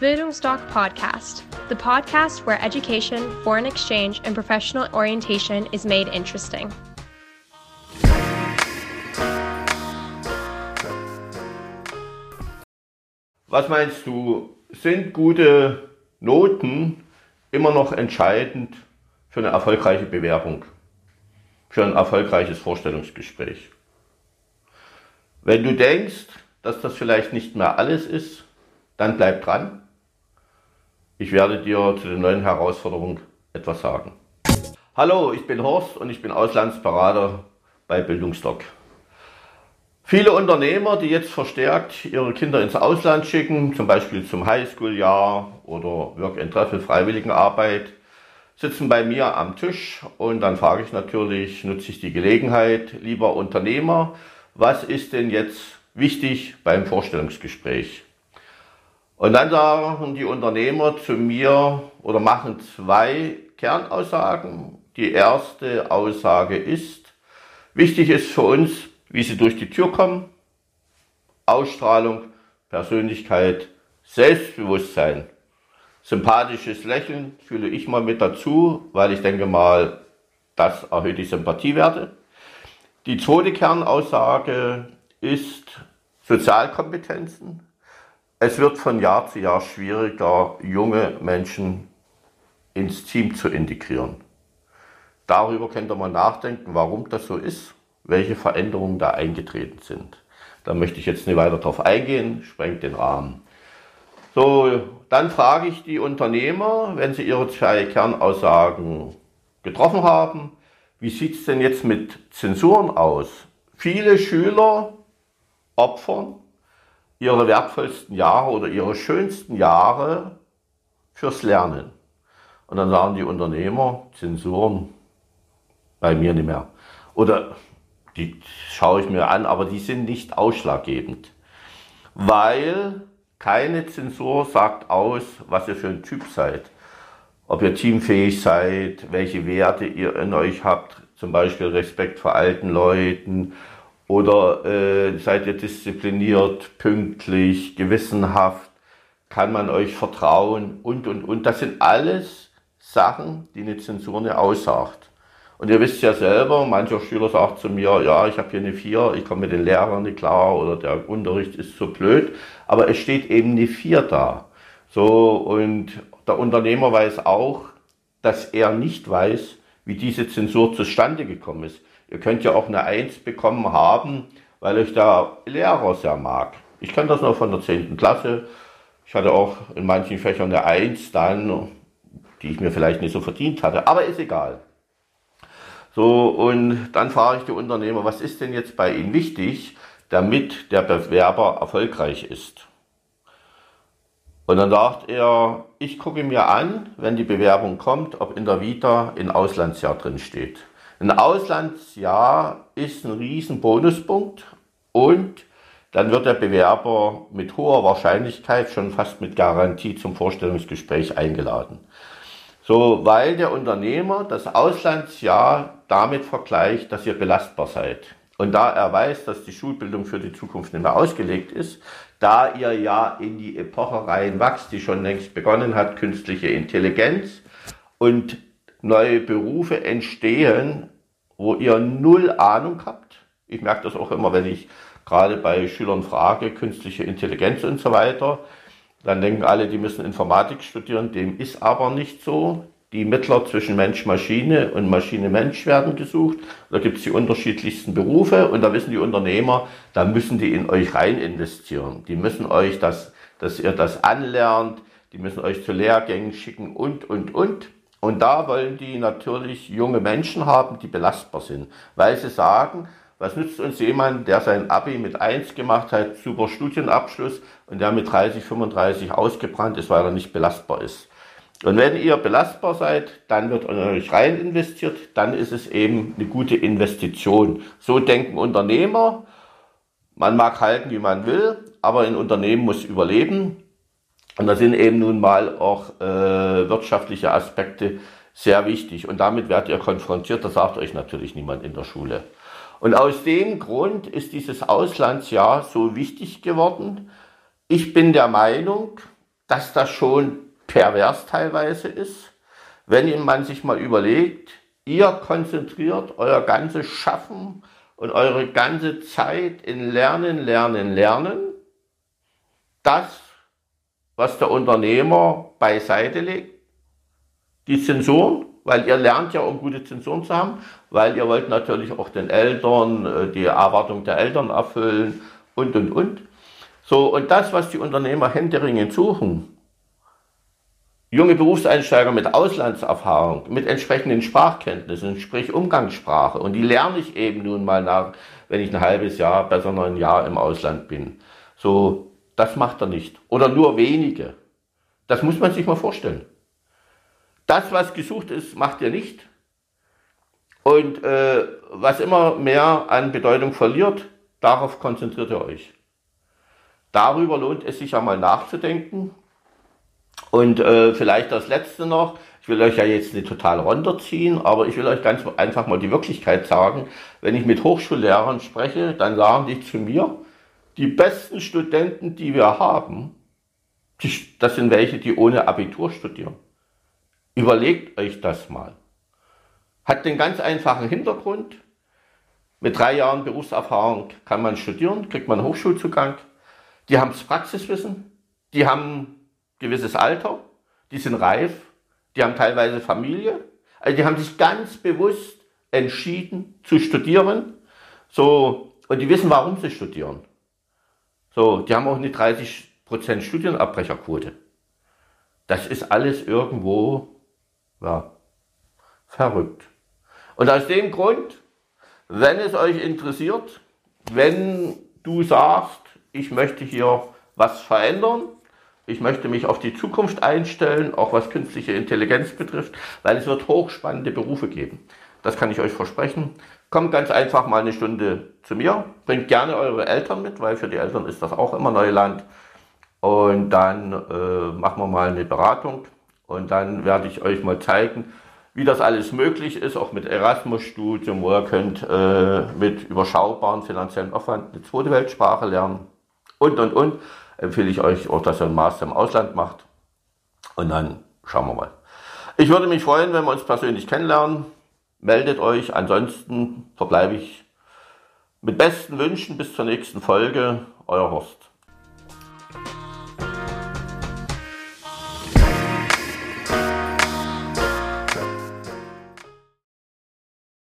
Bildungsdoc Podcast, the podcast where education, foreign exchange, and professional orientation is made interesting. Was meinst du, sind gute Noten immer noch entscheidend für eine erfolgreiche Bewerbung, für ein erfolgreiches Vorstellungsgespräch? Wenn du denkst, dass das vielleicht nicht mehr alles ist, dann bleib dran. Ich werde dir zu den neuen Herausforderungen etwas sagen. Hallo, ich bin Horst und ich bin Auslandsberater bei Bildungsdoc. Viele Unternehmer, die jetzt verstärkt ihre Kinder ins Ausland schicken, zum Beispiel zum Highschool-Jahr oder Work and Travel Freiwilligenarbeit, sitzen bei mir am Tisch und dann frage ich natürlich, nutze ich die Gelegenheit, lieber Unternehmer, was ist denn jetzt wichtig beim Vorstellungsgespräch? Und dann sagen die Unternehmer zu mir oder machen zwei Kernaussagen. Die erste Aussage ist, wichtig ist für uns, wie sie durch die Tür kommen, Ausstrahlung, Persönlichkeit, Selbstbewusstsein. Sympathisches Lächeln fühle ich mal mit dazu, weil ich denke mal, das erhöht die Sympathiewerte. Die zweite Kernaussage ist Sozialkompetenzen, es wird von Jahr zu Jahr schwieriger, junge Menschen ins Team zu integrieren. Darüber könnte man nachdenken, warum das so ist, welche Veränderungen da eingetreten sind. Da möchte ich jetzt nicht weiter drauf eingehen, sprengt den Rahmen. So, dann frage ich die Unternehmer, wenn sie ihre zwei Kernaussagen getroffen haben, wie sieht es denn jetzt mit Zensuren aus? Viele Schüler opfern ihre wertvollsten Jahre oder ihre schönsten Jahre fürs Lernen. Und dann sagen die Unternehmer, Zensuren, bei mir nicht mehr. Oder die schaue ich mir an, aber die sind nicht ausschlaggebend. Weil keine Zensur sagt aus, was ihr für ein Typ seid. Ob ihr teamfähig seid, welche Werte ihr in euch habt, zum Beispiel Respekt vor alten Leuten oder äh, seid ihr diszipliniert, pünktlich, gewissenhaft? Kann man euch vertrauen? Und, und, und. Das sind alles Sachen, die eine Zensur nicht aussagt. Und ihr wisst ja selber, mancher Schüler sagt zu mir, ja, ich habe hier eine 4, ich komme mit den Lehrern nicht klar oder der Unterricht ist so blöd. Aber es steht eben eine 4 da. So, und der Unternehmer weiß auch, dass er nicht weiß, wie diese Zensur zustande gekommen ist. Ihr könnt ja auch eine Eins bekommen haben, weil euch der Lehrer sehr mag. Ich kenne das noch von der 10. Klasse. Ich hatte auch in manchen Fächern eine Eins dann, die ich mir vielleicht nicht so verdient hatte, aber ist egal. So, und dann frage ich die Unternehmer, was ist denn jetzt bei Ihnen wichtig, damit der Bewerber erfolgreich ist? Und dann sagt er, ich gucke mir an, wenn die Bewerbung kommt, ob in der Vita ein Auslandsjahr drin steht. Ein Auslandsjahr ist ein riesen Bonuspunkt und dann wird der Bewerber mit hoher Wahrscheinlichkeit schon fast mit Garantie zum Vorstellungsgespräch eingeladen. So, weil der Unternehmer das Auslandsjahr damit vergleicht, dass ihr belastbar seid. Und da er weiß, dass die Schulbildung für die Zukunft nicht mehr ausgelegt ist, da ihr ja in die Epoche reinwachst, die schon längst begonnen hat, künstliche Intelligenz und neue Berufe entstehen, wo ihr null Ahnung habt. Ich merke das auch immer, wenn ich gerade bei Schülern frage, künstliche Intelligenz und so weiter. Dann denken alle, die müssen Informatik studieren. Dem ist aber nicht so. Die Mittler zwischen Mensch-Maschine und Maschine-Mensch werden gesucht. Da gibt es die unterschiedlichsten Berufe und da wissen die Unternehmer, da müssen die in euch rein investieren. Die müssen euch das, dass ihr das anlernt, die müssen euch zu Lehrgängen schicken und, und, und. Und da wollen die natürlich junge Menschen haben, die belastbar sind, weil sie sagen, was nützt uns jemand, der sein Abi mit 1 gemacht hat, super Studienabschluss und der mit 30, 35 ausgebrannt ist, weil er nicht belastbar ist. Und wenn ihr belastbar seid, dann wird in euch rein investiert, dann ist es eben eine gute Investition. So denken Unternehmer. Man mag halten, wie man will, aber ein Unternehmen muss überleben. Und da sind eben nun mal auch äh, wirtschaftliche Aspekte sehr wichtig. Und damit werdet ihr konfrontiert, das sagt euch natürlich niemand in der Schule. Und aus dem Grund ist dieses Auslandsjahr so wichtig geworden. Ich bin der Meinung, dass das schon pervers teilweise ist, wenn man sich mal überlegt, ihr konzentriert euer ganzes Schaffen und eure ganze Zeit in Lernen, Lernen, Lernen. Das, was der Unternehmer beiseite legt, die Zensuren, weil ihr lernt ja, um gute Zensuren zu haben, weil ihr wollt natürlich auch den Eltern äh, die Erwartung der Eltern erfüllen und, und, und. So, und das, was die Unternehmer händeringend suchen, junge Berufseinsteiger mit Auslandserfahrung, mit entsprechenden Sprachkenntnissen, sprich Umgangssprache. Und die lerne ich eben nun mal nach, wenn ich ein halbes Jahr, besser noch ein Jahr im Ausland bin. So, das macht er nicht. Oder nur wenige. Das muss man sich mal vorstellen. Das, was gesucht ist, macht ihr nicht. Und äh, was immer mehr an Bedeutung verliert, darauf konzentriert ihr euch. Darüber lohnt es sich ja mal nachzudenken. Und äh, vielleicht das Letzte noch, ich will euch ja jetzt nicht total runterziehen, aber ich will euch ganz einfach mal die Wirklichkeit sagen. Wenn ich mit Hochschullehrern spreche, dann sagen die zu mir, die besten Studenten, die wir haben, die, das sind welche, die ohne Abitur studieren. Überlegt euch das mal. Hat den ganz einfachen Hintergrund. Mit drei Jahren Berufserfahrung kann man studieren, kriegt man Hochschulzugang. Die haben das Praxiswissen, die haben gewisses Alter, die sind reif, die haben teilweise Familie, also die haben sich ganz bewusst entschieden zu studieren, so, und die wissen, warum sie studieren. So, die haben auch eine 30% Studienabbrecherquote. Das ist alles irgendwo, ja, verrückt. Und aus dem Grund, wenn es euch interessiert, wenn du sagst, ich möchte hier was verändern, ich möchte mich auf die Zukunft einstellen, auch was künstliche Intelligenz betrifft, weil es wird hochspannende Berufe geben. Das kann ich euch versprechen. Kommt ganz einfach mal eine Stunde zu mir. Bringt gerne eure Eltern mit, weil für die Eltern ist das auch immer Neuland. Und dann äh, machen wir mal eine Beratung. Und dann werde ich euch mal zeigen, wie das alles möglich ist, auch mit Erasmus-Studium, wo ihr könnt äh, mit überschaubaren finanziellen Aufwand eine zweite Weltsprache lernen und, und, und empfehle ich euch auch, dass ihr einen Master im Ausland macht. Und dann schauen wir mal. Ich würde mich freuen, wenn wir uns persönlich kennenlernen. Meldet euch. Ansonsten verbleibe ich mit besten Wünschen bis zur nächsten Folge. Euer Horst.